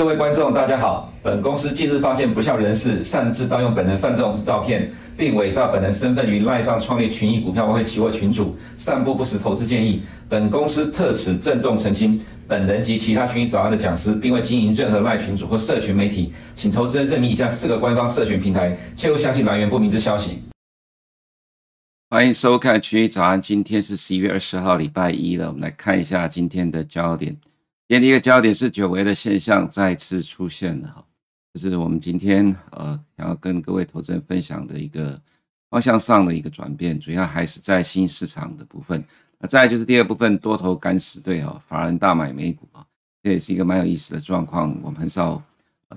各位观众，大家好。本公司近日发现不肖人士擅自盗用本人范仲式照片，并伪造本人身份于赖上创立群益股票外汇期货群组，散布不实投资建议。本公司特此郑重澄清，本人及其他群益早安的讲师，并未经营任何赖群组或社群媒体，请投资人认明以下四个官方社群平台，切勿相信来源不明之消息。欢迎收看群益早安，今天是十一月二十号，礼拜一了。我们来看一下今天的焦点。今天第一个焦点是久违的现象再次出现了哈，这是我们今天呃想要跟各位投资人分享的一个方向上的一个转变，主要还是在新市场的部分。那再就是第二部分多头敢死队哈，法人大买美股啊，这也是一个蛮有意思的状况。我们很少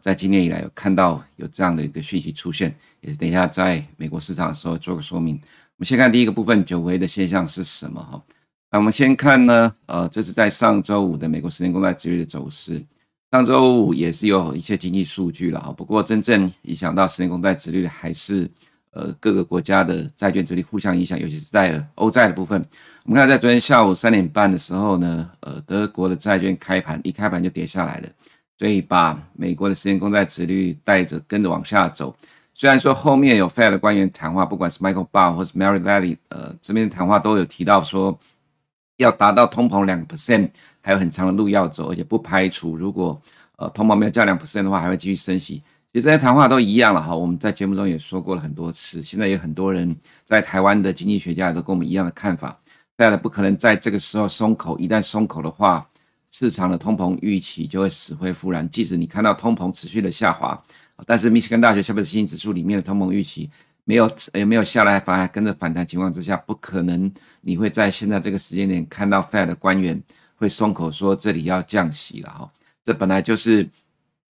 在今年以来有看到有这样的一个讯息出现，也是等一下在美国市场的时候做个说明。我们先看第一个部分，久违的现象是什么哈？那我们先看呢，呃，这是在上周五的美国十年公债殖率的走势。上周五也是有一些经济数据了哈，不过真正影响到十年公债殖率的还是呃各个国家的债券殖率互相影响，尤其是在欧债的部分。我们看在昨天下午三点半的时候呢，呃，德国的债券开盘一开盘就跌下来了，所以把美国的十年公债殖率带着跟着往下走。虽然说后面有 Fed 的官员谈话，不管是 Michael Barr 或是 Mary Daly，呃，这边的谈话都有提到说。要达到通膨两个 percent，还有很长的路要走，而且不排除如果呃通膨没有降两 percent 的话，还会继续升息。其实这些谈话都一样了哈，我们在节目中也说过了很多次。现在有很多人在台湾的经济学家也都跟我们一样的看法，大家不可能在这个时候松口，一旦松口的话，市场的通膨预期就会死灰复燃。即使你看到通膨持续的下滑，但是密西根大学消费者信心指数里面的通膨预期。没有也没有下来，反而跟着反弹情况之下，不可能你会在现在这个时间点看到 Fed 的官员会松口说这里要降息了哈。这本来就是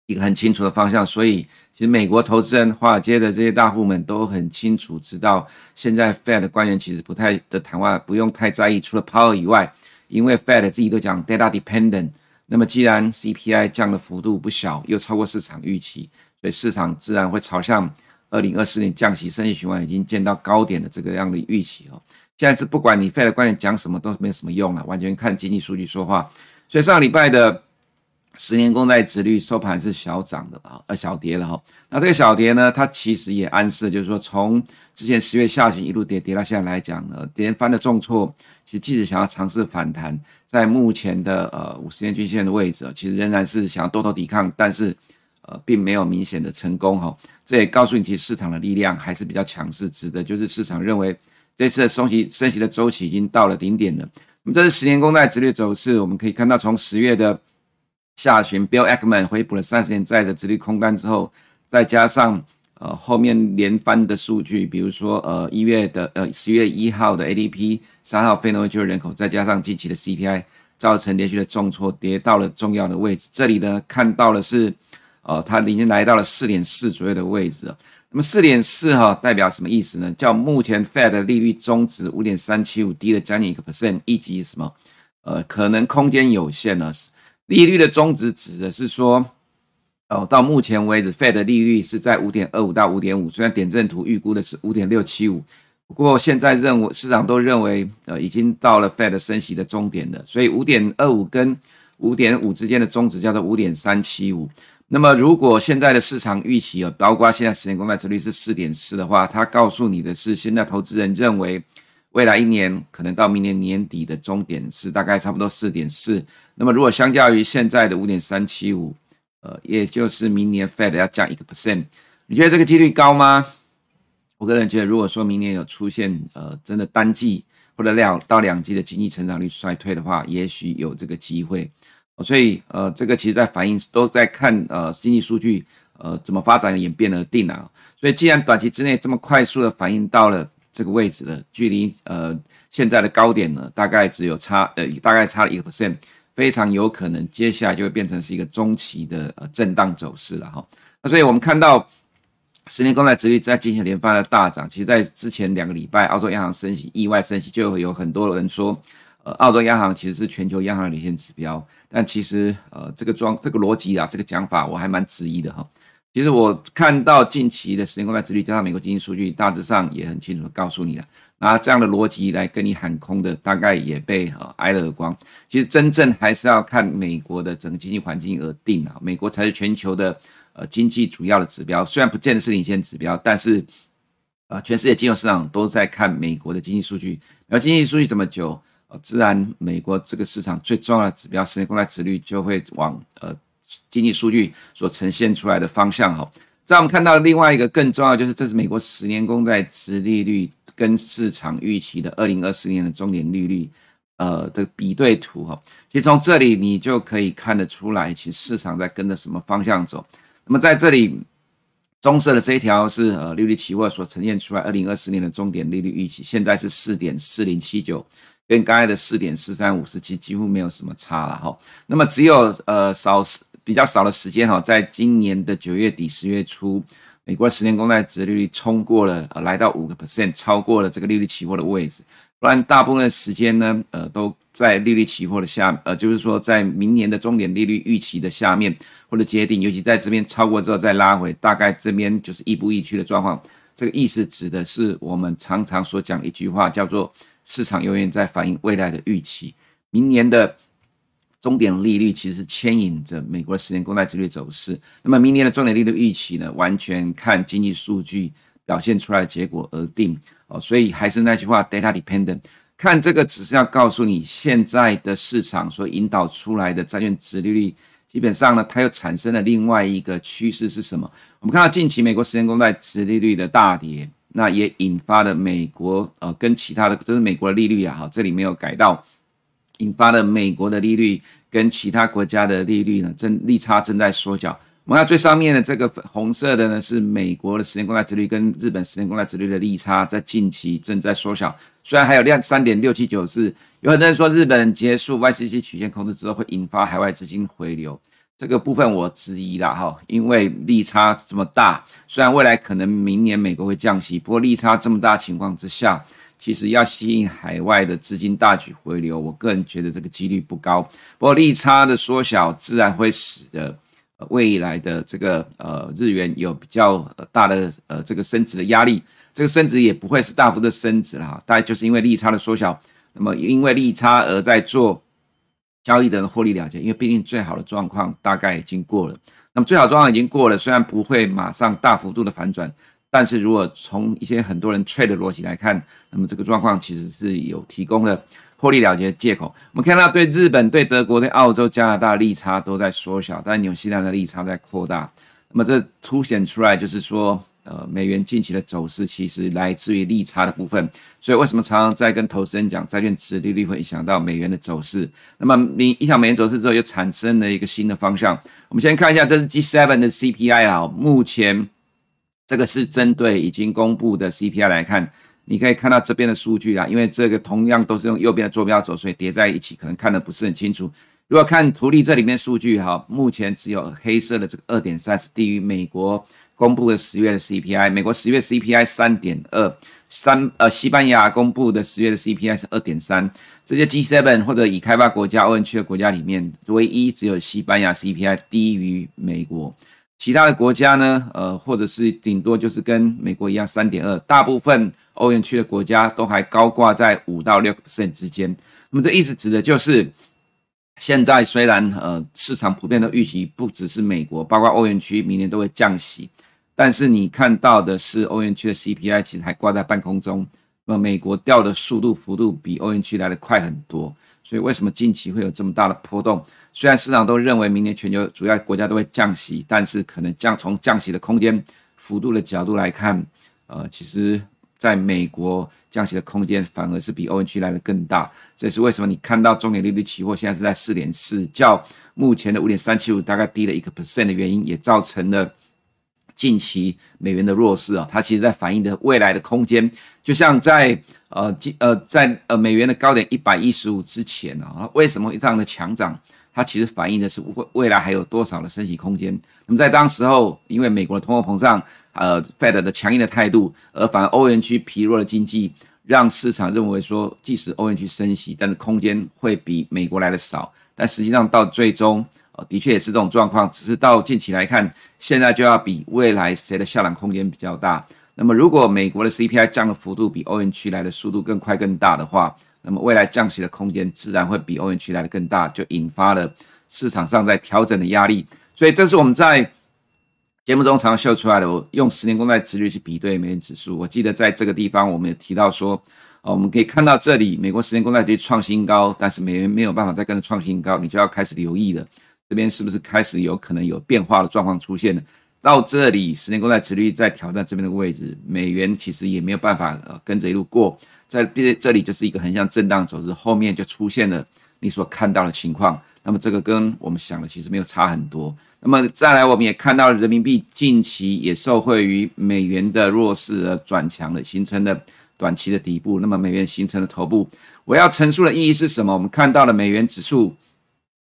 一个很清楚的方向，所以其实美国投资人、华尔街的这些大户们都很清楚知道，现在 Fed 的官员其实不太的谈话不用太在意，除了 Powell 以外，因为 Fed 自己都讲 data dependent。那么既然 CPI 降的幅度不小，又超过市场预期，所以市场自然会朝向。二零二四年降息升息循环已经见到高点的这个样的预期哦，现在是不管你 Fed 的官员讲什么都没有什么用了，完全看经济数据说话。所以上个礼拜的十年公债殖率收盘是小涨的啊，呃小跌了哈。那这个小跌呢，它其实也暗示就是说，从之前十月下旬一路跌跌到现在来讲呢，连番的重挫，其实即使想要尝试反弹，在目前的呃五十天均线的位置，其实仍然是想要多头抵抗，但是。呃，并没有明显的成功哈，这也告诉你，其实市场的力量还是比较强势，指的就是市场认为这次的升息升息的周期已经到了顶点了。那么这是十年公债殖利率走势，我们可以看到，从十月的下旬，Bill Ackman 回补了三十年债的殖利率空单之后，再加上呃后面连番的数据，比如说呃一月的呃十月一号的 ADP，三号非农业就业人口，再加上近期的 CPI，造成连续的重挫，跌到了重要的位置。这里呢看到的是。哦，它已经来到了四点四左右的位置。那么四点四哈代表什么意思呢？叫目前 Fed 的利率中值五点三七五，低了将近一个 percent，以及什么？呃，可能空间有限呢。利率的中值指的是说，哦，到目前为止，Fed 的利率是在五点二五到五点五，虽然点阵图预估的是五点六七五，不过现在认为市场都认为，呃，已经到了 Fed 升息的终点了，所以五点二五跟五点五之间的中值叫做五点三七五。那么，如果现在的市场预期啊，包括现在十年公债殖率是四点四的话，它告诉你的是，现在投资人认为未来一年可能到明年年底的终点是大概差不多四点四。那么，如果相较于现在的五点三七五，呃，也就是明年 Fed 要降一个 percent，你觉得这个几率高吗？我个人觉得，如果说明年有出现呃真的单季或者两到两季的经济成长率衰退的话，也许有这个机会。所以，呃，这个其实在反映都在看呃经济数据呃怎么发展演变而定啊。所以，既然短期之内这么快速的反映到了这个位置了，距离呃现在的高点呢，大概只有差呃大概差了一个 percent，非常有可能接下来就会变成是一个中期的呃震荡走势了哈。那所以我们看到十年公债殖率在进行连番的大涨，其实在之前两个礼拜，澳洲央行升息意外升息，就会有很多人说。呃，澳洲央行其实是全球央行的领先指标，但其实呃，这个装这个逻辑啊，这个讲法我还蛮质疑的哈。其实我看到近期的十年公债殖利率加上美国经济数据，大致上也很清楚地告诉你了。拿这样的逻辑来跟你喊空的，大概也被呃挨了耳光。其实真正还是要看美国的整个经济环境而定啊。美国才是全球的呃经济主要的指标，虽然不见得是领先指标，但是、呃，全世界金融市场都在看美国的经济数据。然后经济数据这么久，自然美国这个市场最重要的指标十年公债殖率就会往呃。经济数据所呈现出来的方向，哈，在我们看到另外一个更重要，就是这是美国十年公债殖利率跟市场预期的二零二四年的终点利率，呃的比对图，哈，其实从这里你就可以看得出来，其实市场在跟着什么方向走。那么在这里，棕色的这一条是呃利率期货所呈现出来二零二四年的终点利率预期，现在是四点四零七九，跟刚才的四点四三五十七几乎没有什么差了，哈。那么只有呃少。比较少的时间哈，在今年的九月底十月初，美国十年公债殖利率冲过了呃，来到五个 percent，超过了这个利率期货的位置。不然大部分的时间呢，呃，都在利率期货的下，呃，就是说在明年的终点利率预期的下面或者接近，尤其在这边超过之后再拉回，大概这边就是亦步亦趋的状况。这个意思指的是我们常常所讲一句话，叫做市场永远在反映未来的预期，明年的。终点利率其实牵引着美国十年公债殖利率走势。那么明年的终点利率预期呢，完全看经济数据表现出来的结果而定哦。所以还是那句话，data dependent。看这个只是要告诉你，现在的市场所引导出来的债券殖利率，基本上呢，它又产生了另外一个趋势是什么？我们看到近期美国十年公债殖利率的大跌，那也引发了美国呃跟其他的，就是美国的利率啊，哈，这里没有改到。引发了美国的利率跟其他国家的利率呢，正利差正在缩小。我们看最上面的这个红色的呢，是美国的十年公债殖率跟日本十年公债殖率的利差，在近期正在缩小。虽然还有量三点六七九四，有很多人说日本结束 YCC 曲线控制之后会引发海外资金回流，这个部分我质疑了哈，因为利差这么大，虽然未来可能明年美国会降息，不过利差这么大情况之下。其实要吸引海外的资金大举回流，我个人觉得这个几率不高。不过利差的缩小，自然会使得未来的这个呃日元有比较大的呃这个升值的压力。这个升值也不会是大幅的升值了哈，大概就是因为利差的缩小。那么因为利差而在做交易的人获利了结，因为毕竟最好的状况大概已经过了。那么最好状况已经过了，虽然不会马上大幅度的反转。但是如果从一些很多人 trade 的逻辑来看，那么这个状况其实是有提供了获利了结的借口。我们看到对日本、对德国、对澳洲、加拿大利差都在缩小，但纽西兰的利差在扩大。那么这凸显出来就是说，呃，美元近期的走势其实来自于利差的部分。所以为什么常常在跟投资人讲，债券殖利率会影响到美元的走势？那么你影响美元走势之后，又产生了一个新的方向。我们先看一下，这是 G7 的 CPI 啊，目前。这个是针对已经公布的 CPI 来看，你可以看到这边的数据啊，因为这个同样都是用右边的坐标轴，所以叠在一起可能看得不是很清楚。如果看图例这里面数据哈，目前只有黑色的这个二点三是低于美国公布的十月的 CPI，美国十月 CPI 三点二，三呃西班牙公布的十月的 CPI 是二点三，这些 G7 或者已开发国家、欧元区的国家里面，唯一只有西班牙 CPI 低于美国。其他的国家呢，呃，或者是顶多就是跟美国一样三点二，大部分欧元区的国家都还高挂在五到六 percent 之间。那么这意思指的就是，现在虽然呃市场普遍的预期不只是美国，包括欧元区明年都会降息，但是你看到的是欧元区的 CPI 其实还挂在半空中，那么美国掉的速度幅度比欧元区来的快很多。所以为什么近期会有这么大的波动？虽然市场都认为明年全球主要国家都会降息，但是可能降从降息的空间幅度的角度来看，呃，其实在美国降息的空间反而是比欧元区来的更大。这也是为什么你看到终点利率期货现在是在四点四，较目前的五点三七五大概低了一个 percent 的原因，也造成了近期美元的弱势啊。它其实在反映的未来的空间，就像在。呃，呃，在呃美元的高点一百一十五之前啊，为什么会这样的强涨？它其实反映的是未未来还有多少的升息空间。那么在当时候，因为美国的通货膨胀，呃，Fed 的强硬的态度，而反而欧元区疲弱的经济，让市场认为说，即使欧元区升息，但是空间会比美国来的少。但实际上到最终，呃，的确也是这种状况，只是到近期来看，现在就要比未来谁的下档空间比较大。那么，如果美国的 CPI 降的幅度比欧元区来的速度更快更大的话，那么未来降息的空间自然会比欧元区来的更大，就引发了市场上在调整的压力。所以，这是我们在节目中常秀出来的。我用十年公债殖率去比对美元指数，我记得在这个地方我们也提到说，哦，我们可以看到这里美国十年公债殖率创新高，但是美元没有办法再跟着创新高，你就要开始留意了，这边是不是开始有可能有变化的状况出现了？到这里，十年公债殖率在挑战这边的位置，美元其实也没有办法呃跟着一路过，在这这里就是一个横向震荡走势，后面就出现了你所看到的情况。那么这个跟我们想的其实没有差很多。那么再来，我们也看到人民币近期也受惠于美元的弱势而转强的，形成了短期的底部。那么美元形成了头部，我要陈述的意义是什么？我们看到了美元指数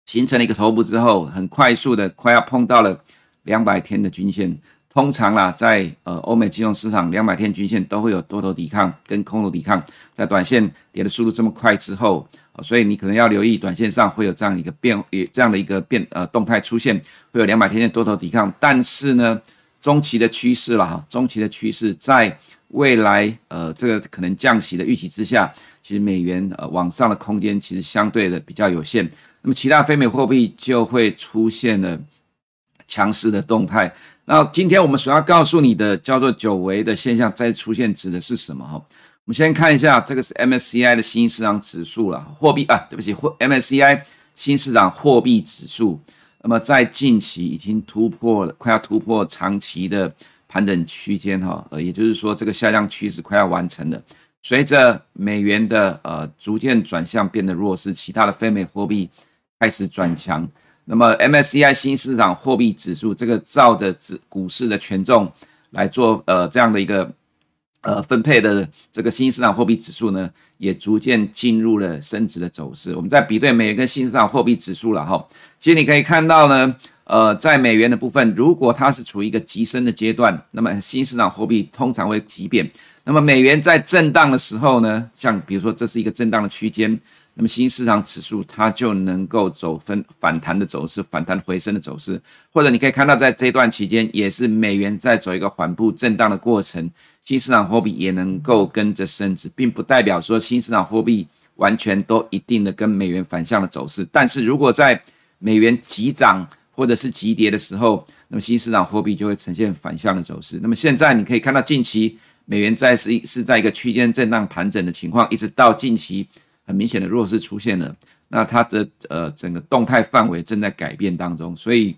形成了一个头部之后，很快速的快要碰到了。两百天的均线，通常啦，在呃欧美金融市场，两百天均线都会有多头抵抗跟空头抵抗。在短线跌的速度这么快之后，所以你可能要留意，短线上会有这样一个变，也这样的一个变呃动态出现，会有两百天线多头抵抗。但是呢，中期的趋势了哈，中期的趋势在未来呃这个可能降息的预期之下，其实美元呃往上的空间其实相对的比较有限。那么其他非美货币就会出现了。强势的动态。那今天我们所要告诉你的叫做久违的现象再出现，指的是什么？哈，我们先看一下，这个是 MSCI 的新市场指数了，货币啊，对不起，货 MSCI 新市场货币指数。那么在近期已经突破了，快要突破长期的盘整区间哈，呃，也就是说这个下降趋势快要完成了。随着美元的呃逐渐转向变得弱势，其他的非美货币开始转强。那么 MSCI 新市场货币指数这个照着指股市的权重来做呃这样的一个呃分配的这个新市场货币指数呢，也逐渐进入了升值的走势。我们在比对美元跟新市场货币指数了哈，其实你可以看到呢，呃，在美元的部分，如果它是处于一个急升的阶段，那么新市场货币通常会急贬。那么美元在震荡的时候呢，像比如说这是一个震荡的区间。那么新市场指数它就能够走分反弹的走势，反弹回升的走势，或者你可以看到在这段期间也是美元在走一个缓步震荡的过程，新市场货币也能够跟着升值，并不代表说新市场货币完全都一定的跟美元反向的走势。但是如果在美元急涨或者是急跌的时候，那么新市场货币就会呈现反向的走势。那么现在你可以看到近期美元在是是在一个区间震荡盘整的情况，一直到近期。很明显的弱势出现了，那它的呃整个动态范围正在改变当中，所以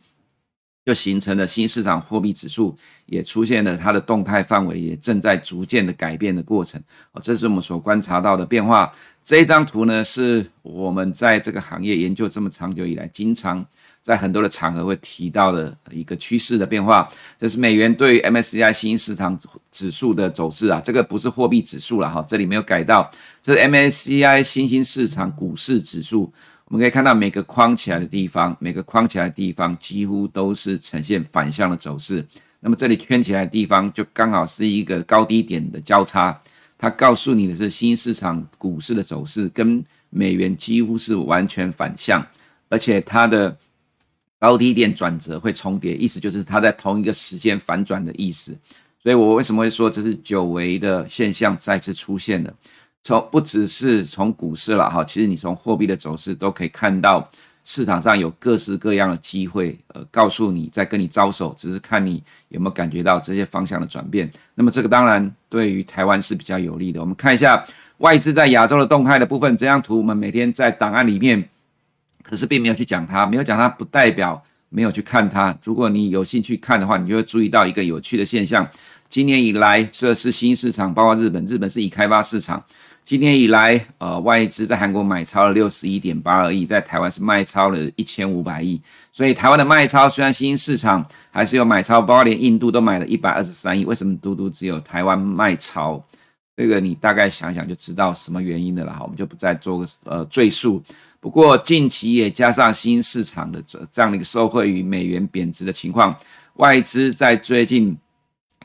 就形成了新市场货币指数也出现了它的动态范围也正在逐渐的改变的过程。哦，这是我们所观察到的变化。这一张图呢，是我们在这个行业研究这么长久以来经常。在很多的场合会提到的一个趋势的变化，这是美元对 MSCI 新兴市场指数的走势啊，这个不是货币指数了哈，这里没有改到，这是 MSCI 新兴市场股市指数。我们可以看到每个框起来的地方，每个框起来的地方几乎都是呈现反向的走势。那么这里圈起来的地方就刚好是一个高低点的交叉，它告诉你的是新兴市场股市的走势跟美元几乎是完全反向，而且它的。高低点转折会重叠，意思就是它在同一个时间反转的意思。所以我为什么会说这是久违的现象再次出现了？从不只是从股市了哈，其实你从货币的走势都可以看到市场上有各式各样的机会，呃，告诉你在跟你招手，只是看你有没有感觉到这些方向的转变。那么这个当然对于台湾是比较有利的。我们看一下外资在亚洲的动态的部分，这张图我们每天在档案里面。可是并没有去讲它，没有讲它不代表没有去看它。如果你有兴趣看的话，你就会注意到一个有趣的现象。今年以来，这是新市场，包括日本，日本是已开发市场。今年以来，呃，外资在韩国买超了六十一点八二亿，在台湾是卖超了一千五百亿。所以台湾的卖超虽然新兴市场还是有买超，包括连印度都买了一百二十三亿。为什么独独只有台湾卖超？这个你大概想想就知道什么原因的了。哈，我们就不再做个呃赘述。不过近期也加上新市场的这这样的一个受惠于美元贬值的情况，外资在最近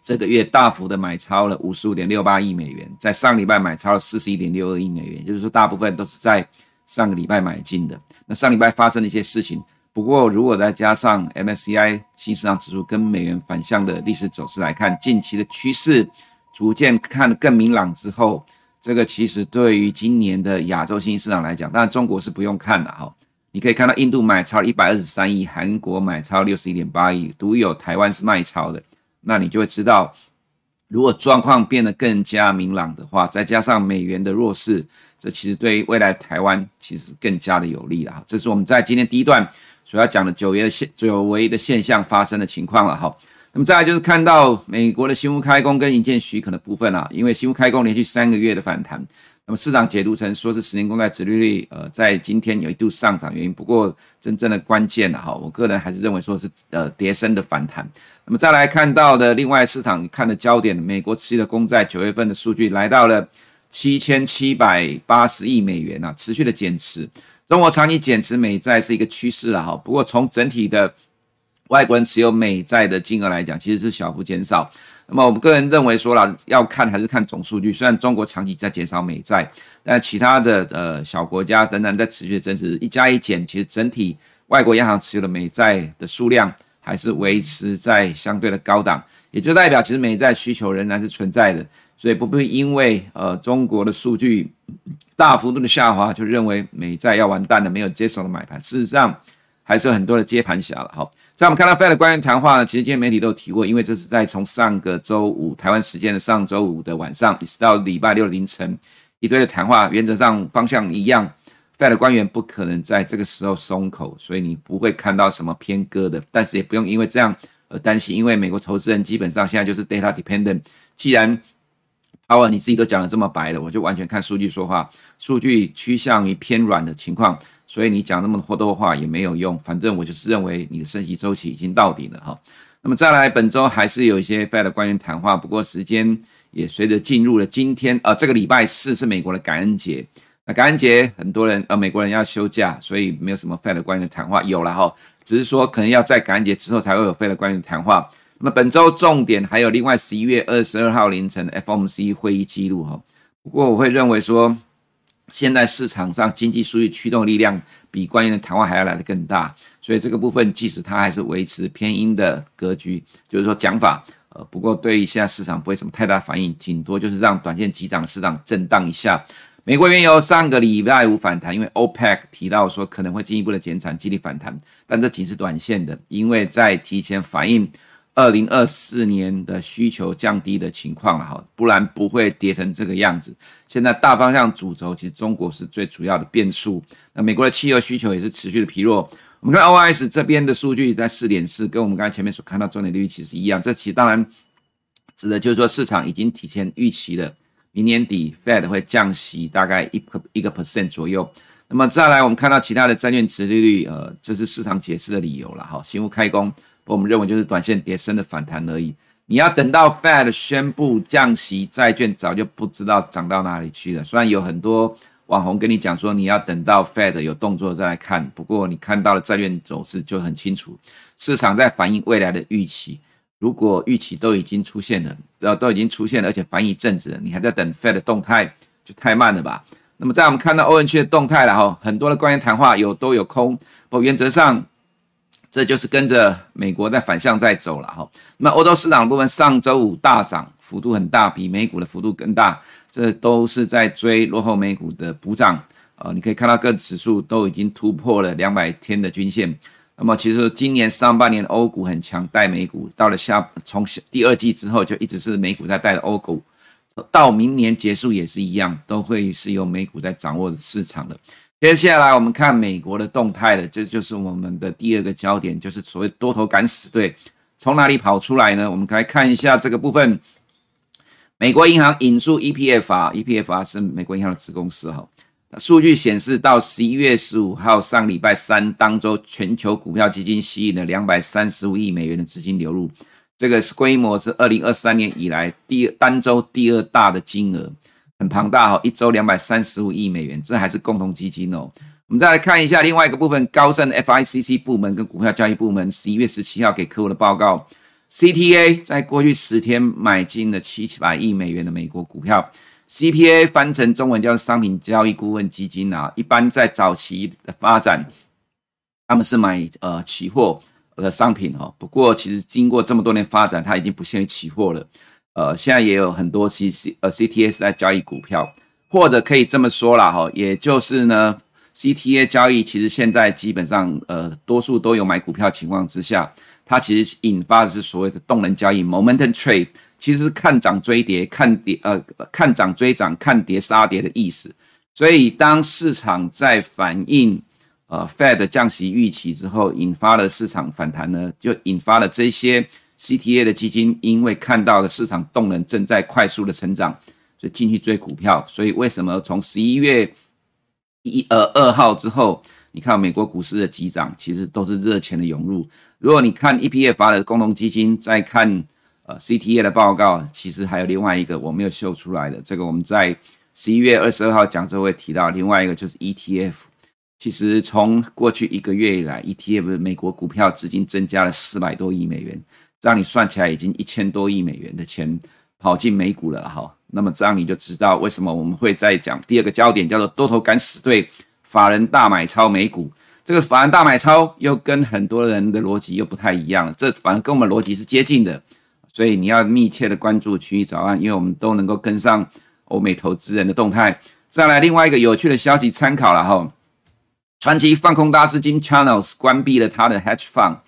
这个月大幅的买超了五十五点六八亿美元，在上礼拜买超了四十一点六二亿美元，就是说大部分都是在上个礼拜买进的。那上礼拜发生了一些事情，不过，如果再加上 MSCI 新市场指数跟美元反向的历史走势来看，近期的趋势逐渐看得更明朗之后，这个其实对于今年的亚洲新兴市场来讲，当然中国是不用看的哈。你可以看到印度买超一百二十三亿，韩国买超六十一点八亿，独有台湾是卖超的，那你就会知道。如果状况变得更加明朗的话，再加上美元的弱势，这其实对于未来台湾其实更加的有利了哈。这是我们在今天第一段所要讲的九月的现久违的现象发生的情况了哈。那么再来就是看到美国的新屋开工跟营建许可的部分啊，因为新屋开工连续三个月的反弹。那么市场解读成说是十年公债殖利率，呃，在今天有一度上涨原因。不过真正的关键呢，哈，我个人还是认为说是呃跌深的反弹。那么再来看到的另外市场看的焦点，美国持续的公债九月份的数据来到了七千七百八十亿美元啊，持续的减持。中国长期减持美债是一个趋势了哈。不过从整体的外国人持有美债的金额来讲，其实是小幅减少。那么我们个人认为说了，要看还是看总数据。虽然中国长期在减少美债，但其他的呃小国家等等在持续增持，一加一减，其实整体外国央行持有的美债的数量还是维持在相对的高档，也就代表其实美债需求仍然是存在的。所以不必因为呃中国的数据大幅度的下滑，就认为美债要完蛋了，没有接手的买盘。事实上，还是有很多的接盘侠了哈。在我们看到 Fed 的官员谈话呢，其实今天媒体都有提过，因为这是在从上个周五台湾时间的上周五的晚上，一直到礼拜六凌晨，一堆的谈话，原则上方向一样，Fed 的官员不可能在这个时候松口，所以你不会看到什么偏鸽的，但是也不用因为这样而担心，因为美国投资人基本上现在就是 data dependent，既然 Powell 你自己都讲得这么白了，我就完全看数据说话，数据趋向于偏软的情况。所以你讲那么多话也没有用，反正我就是认为你的升息周期已经到底了哈。那么再来，本周还是有一些 Fed 的官员谈话，不过时间也随着进入了今天，呃，这个礼拜四是美国的感恩节。那感恩节很多人呃美国人要休假，所以没有什么 Fed 的官员谈话，有了哈，只是说可能要在感恩节之后才会有 Fed 的官员谈话。那么本周重点还有另外十一月二十二号凌晨的 FOMC 会议记录哈。不过我会认为说。现在市场上经济数据驱动力量比官员的谈话还要来得更大，所以这个部分即使它还是维持偏鹰的格局，就是说讲法，呃，不过对于现在市场不会什么太大反应，顶多就是让短线急涨市场震荡一下。美国原油上个礼拜五反弹，因为 OPEC 提到说可能会进一步的减产，激励反弹，但这仅是短线的，因为在提前反应。二零二四年的需求降低的情况了哈，不然不会跌成这个样子。现在大方向主轴其实中国是最主要的变数，那美国的汽油需求也是持续的疲弱。我们看 OIS 这边的数据在四点四，跟我们刚才前面所看到重点利率其实一样。这其实当然指的就是说市场已经提前预期了，明年底 Fed 会降息大概一个一个 percent 左右。那么再来我们看到其他的债券殖利率，呃，这是市场解释的理由了哈，新屋开工。我们认为就是短线跌升的反弹而已。你要等到 Fed 宣布降息，债券早就不知道涨到哪里去了。虽然有很多网红跟你讲说你要等到 Fed 有动作再来看，不过你看到了债券走势就很清楚，市场在反映未来的预期。如果预期都已经出现了，呃，都已经出现了，而且反映一阵子，你还在等 Fed 的动态，就太慢了吧？那么在我们看到欧元区的动态了哈，很多的官员谈话有多有空，不过原则上。这就是跟着美国在反向在走了哈。那么欧洲市场部分上周五大涨，幅度很大，比美股的幅度更大。这都是在追落后美股的补涨。呃，你可以看到各指数都已经突破了两百天的均线。那么其实今年上半年欧股很强，带美股到了下从第二季之后就一直是美股在带着欧股，到明年结束也是一样，都会是由美股在掌握市场的。接下来我们看美国的动态了，这就是我们的第二个焦点，就是所谓多头敢死队从哪里跑出来呢？我们来看一下这个部分。美国银行引述 EPF 啊，EPF 啊是美国银行的子公司哈。数据显示，到十一月十五号上礼拜三当周，全球股票基金吸引了两百三十五亿美元的资金流入，这个是规模是二零二三年以来第单周第二大的金额。很庞大哈，一周两百三十五亿美元，这还是共同基金哦。我们再来看一下另外一个部分，高盛 FICC 部门跟股票交易部门十一月十七号给客户的报告，CTA 在过去十天买进了七百亿美元的美国股票，CPA 翻成中文叫商品交易顾问基金啊，一般在早期的发展他们是买呃期货的商品哦。不过其实经过这么多年发展，它已经不限于期货了。呃，现在也有很多 C C 呃 C T A 在交易股票，或者可以这么说啦哈，也就是呢 C T A 交易其实现在基本上呃多数都有买股票情况之下，它其实引发的是所谓的动能交易 （momentum trade），其实是看涨追跌，看跌呃看涨追涨，看跌杀跌的意思。所以当市场在反映呃 Fed 降息预期之后，引发了市场反弹呢，就引发了这些。CTA 的基金因为看到了市场动能正在快速的成长，所以进去追股票。所以为什么从十一月一呃二号之后，你看美国股市的急涨，其实都是热钱的涌入。如果你看 E P F 的共同基金，再看呃 CTA 的报告，其实还有另外一个我没有秀出来的，这个我们在十一月二十二号讲座会提到。另外一个就是 ETF，其实从过去一个月以来，ETF 美国股票资金增加了四百多亿美元。让你算起来已经一千多亿美元的钱跑进美股了哈，那么这样你就知道为什么我们会再讲第二个焦点叫做多头敢死队，法人大买超美股。这个法人大买超又跟很多人的逻辑又不太一样了，这反而跟我们逻辑是接近的，所以你要密切的关注区域早安，因为我们都能够跟上欧美投资人的动态。再来另外一个有趣的消息参考了哈，传奇放空大师 Jim Chanos 关闭了他的 Hedge Fund。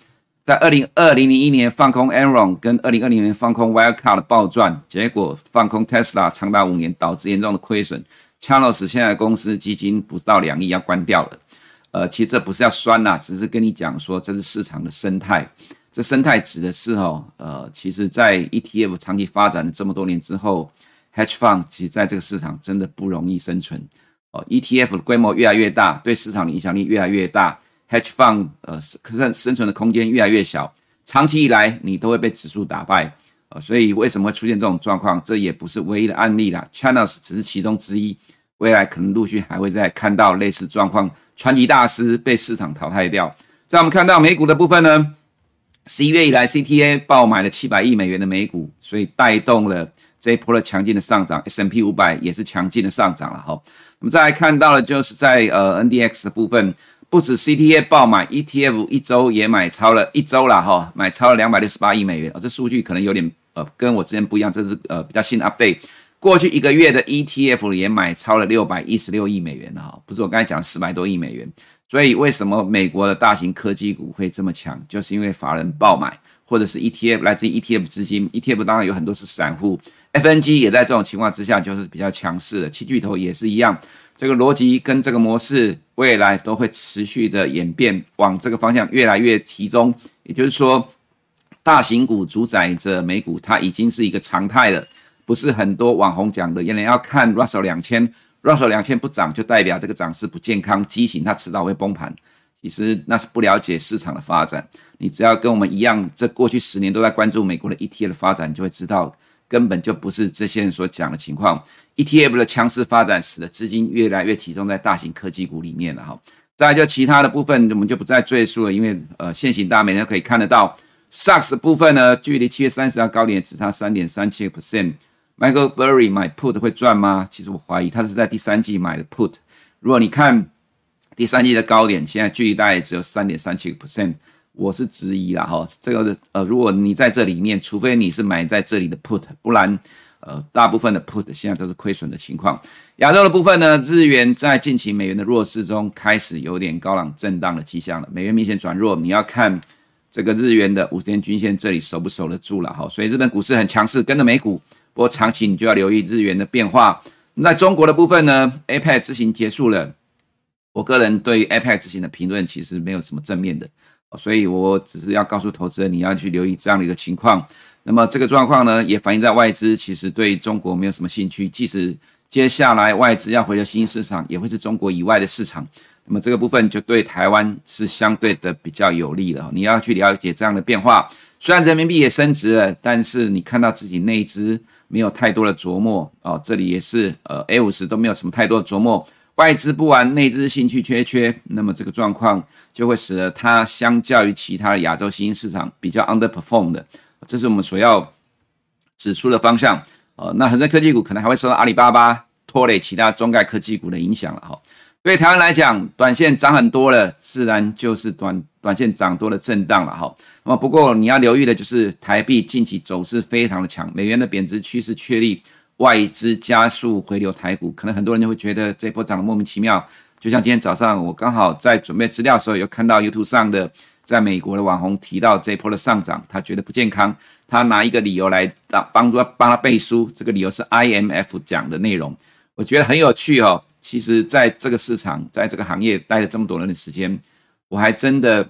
在二零二零零一年放空 Enron，跟二零二零年放空 Wirecard 暴赚，结果放空 Tesla 长达五年，导致严重的亏损。Chanos 现在公司基金不到两亿要关掉了。呃，其实这不是要酸呐，只是跟你讲说这是市场的生态。这生态指的是哦，呃，其实在 ETF 长期发展了这么多年之后，Hedge Fund 其实在这个市场真的不容易生存。哦，ETF 的规模越来越大，对市场的影响力越来越大。Hedge fund 呃生生存的空间越来越小，长期以来你都会被指数打败，呃，所以为什么会出现这种状况？这也不是唯一的案例啦，Chanos 只是其中之一，未来可能陆续还会再看到类似状况，传奇大师被市场淘汰掉。在我们看到美股的部分呢，十一月以来 CTA 爆买了七百亿美元的美股，所以带动了这一波的强劲的上涨，S&P 五百也是强劲的上涨了哈。我们再来看到的就是在呃 NDX 的部分。不止 CTA 爆买 ETF，一周也买超了一周了哈，买超了两百六十八亿美元。哦，这数据可能有点呃跟我之前不一样，这是呃比较新的 update。过去一个月的 ETF 也买超了六百一十六亿美元了哈，不是我刚才讲四百多亿美元。所以为什么美国的大型科技股会这么强？就是因为法人爆买，或者是 ETF 来自于 ETF 资金，ETF 当然有很多是散户，FNG 也在这种情况之下就是比较强势的，七巨头也是一样。这个逻辑跟这个模式，未来都会持续的演变，往这个方向越来越集中。也就是说，大型股主宰着美股，它已经是一个常态了，不是很多网红讲的，原来要看 Russell 两千，Russell 两千不涨，就代表这个涨势不健康、畸形，它迟早会崩盘。其实那是不了解市场的发展。你只要跟我们一样，这过去十年都在关注美国的 ETF 的发展，你就会知道。根本就不是这些人所讲的情况。ETF 的强势发展使得资金越来越集中在大型科技股里面了哈。再就其他的部分，我们就不再赘述了，因为呃，现行大家每天可以看得到，SOX 部分呢，距离七月三十号高点只差三点三七个 percent。Michael Burry 买 Put 会赚吗？其实我怀疑他是在第三季买的 Put。如果你看第三季的高点，现在距离大概只有三点三七个 percent。我是质疑啦哈，这个呃，如果你在这里面，除非你是买在这里的 put，不然呃，大部分的 put 现在都是亏损的情况。亚洲的部分呢，日元在近期美元的弱势中开始有点高档震荡的迹象了，美元明显转弱，你要看这个日元的五十天均线这里守不守得住了哈。所以日本股市很强势，跟着美股，不过长期你就要留意日元的变化。那中国的部分呢，APEC 之行结束了，我个人对 APEC 执行的评论其实没有什么正面的。所以我只是要告诉投资人，你要去留意这样的一个情况。那么这个状况呢，也反映在外资其实对中国没有什么兴趣。即使接下来外资要回流新兴市场，也会是中国以外的市场。那么这个部分就对台湾是相对的比较有利的。你要去了解这样的变化。虽然人民币也升值了，但是你看到自己内资没有太多的琢磨哦。这里也是呃 A 五十都没有什么太多的琢磨。外资不玩，内资兴趣缺缺，那么这个状况就会使得它相较于其他的亚洲新兴市场比较 underperform 的，这是我们所要指出的方向。呃，那恒生科技股可能还会受到阿里巴巴拖累其他中概科技股的影响了哈。对台湾来讲，短线涨很多了，自然就是短短线涨多的震荡了哈。那么不过你要留意的就是台币近期走势非常的强，美元的贬值趋势确立，外资加速回流台股，可能很多人就会觉得这波涨得莫名其妙。就像今天早上我刚好在准备资料的时候，有看到 YouTube 上的在美国的网红提到这波的上涨，他觉得不健康，他拿一个理由来帮帮助帮他背书，这个理由是 IMF 讲的内容，我觉得很有趣哦。其实，在这个市场，在这个行业待了这么多年的时间，我还真的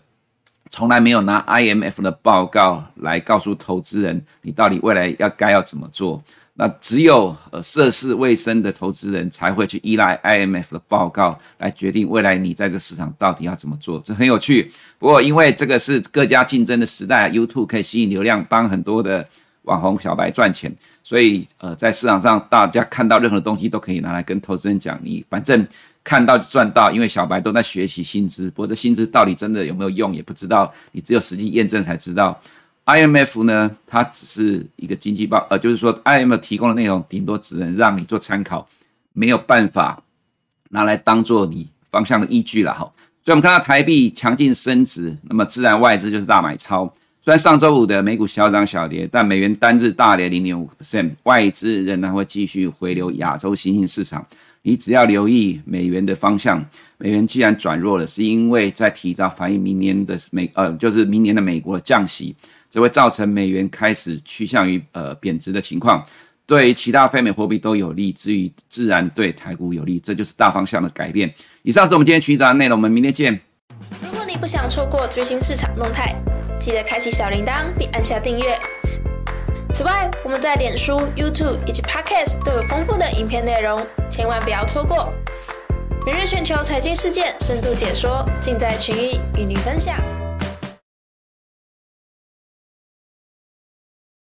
从来没有拿 IMF 的报告来告诉投资人，你到底未来要该要怎么做。那只有呃涉世未深的投资人才会去依赖 IMF 的报告来决定未来你在这市场到底要怎么做，这很有趣。不过，因为这个是各家竞争的时代，YouTube 可以吸引流量，帮很多的。网红小白赚钱，所以呃，在市场上大家看到任何东西都可以拿来跟投资人讲，你反正看到就赚到，因为小白都在学习新知，不过这新知到底真的有没有用也不知道，你只有实际验证才知道。IMF 呢，它只是一个经济报，呃，就是说 IMF 提供的内容顶多只能让你做参考，没有办法拿来当做你方向的依据了哈。所以我们看到台币强劲升值，那么自然外资就是大买超。虽然上周五的美股小涨小跌，但美元单日大跌零点五个 percent，外资仍然会继续回流亚洲新兴市场。你只要留意美元的方向，美元既然转弱了，是因为在提早反映明年的美呃，就是明年的美国降息，这会造成美元开始趋向于呃贬值的情况，对其他非美货币都有利，至于自然对台股有利，这就是大方向的改变。以上是我们今天取早的内容，我们明天见。如果你不想错过最新市场动态。记得开启小铃铛并按下订阅。此外，我们在脸书、YouTube 以及 Podcast 都有丰富的影片内容，千万不要错过。每日全球财经事件深度解说，尽在群益与您分享。